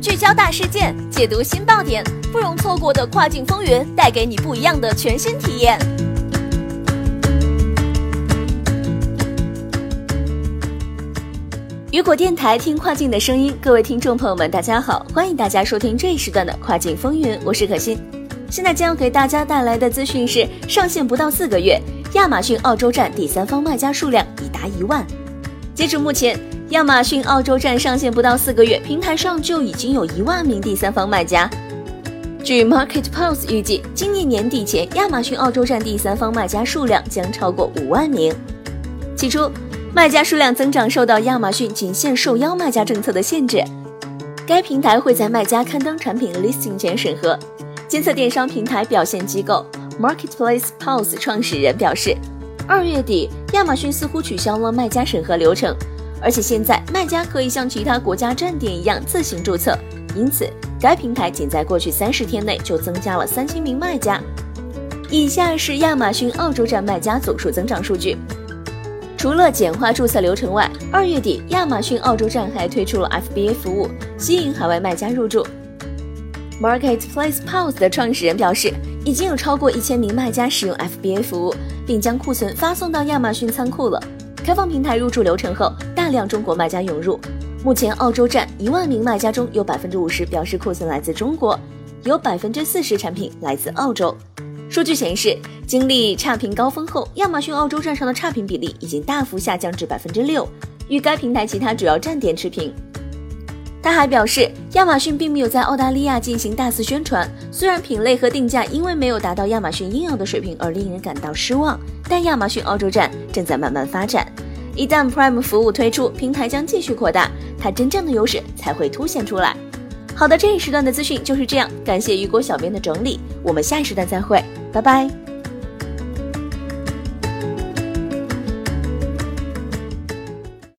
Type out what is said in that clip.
聚焦大事件，解读新爆点，不容错过的跨境风云，带给你不一样的全新体验。雨果电台听跨境的声音，各位听众朋友们，大家好，欢迎大家收听这一时段的跨境风云，我是可心。现在将要给大家带来的资讯是：上线不到四个月，亚马逊澳洲站第三方卖家数量已达一万。截止目前，亚马逊澳洲站上线不到四个月，平台上就已经有一万名第三方卖家。据 Market Pulse 预计，今年年底前，亚马逊澳洲站第三方卖家数量将超过五万名。起初，卖家数量增长受到亚马逊仅限受邀卖家政策的限制，该平台会在卖家刊登产品 listing 前审核。监测电商平台表现机构 Marketplace Pulse 创始人表示，二月底亚马逊似乎取消了卖家审核流程，而且现在卖家可以像其他国家站点一样自行注册，因此该平台仅在过去三十天内就增加了三千名卖家。以下是亚马逊澳洲站卖家总数增长数据。除了简化注册流程外，二月底亚马逊澳洲站还推出了 FBA 服务，吸引海外卖家入驻。Marketplace Pulse 的创始人表示，已经有超过一千名卖家使用 FBA 服务，并将库存发送到亚马逊仓库了。开放平台入驻流程后，大量中国卖家涌入。目前，澳洲站一万名卖家中有百分之五十表示库存来自中国，有百分之四十产品来自澳洲。数据显示，经历差评高峰后，亚马逊澳洲站上的差评比例已经大幅下降至百分之六，与该平台其他主要站点持平。他还表示，亚马逊并没有在澳大利亚进行大肆宣传，虽然品类和定价因为没有达到亚马逊应有的水平而令人感到失望，但亚马逊澳洲站正在慢慢发展。一旦 Prime 服务推出，平台将继续扩大，它真正的优势才会凸显出来。好的，这一时段的资讯就是这样，感谢雨果小编的整理，我们下一时段再会。拜拜。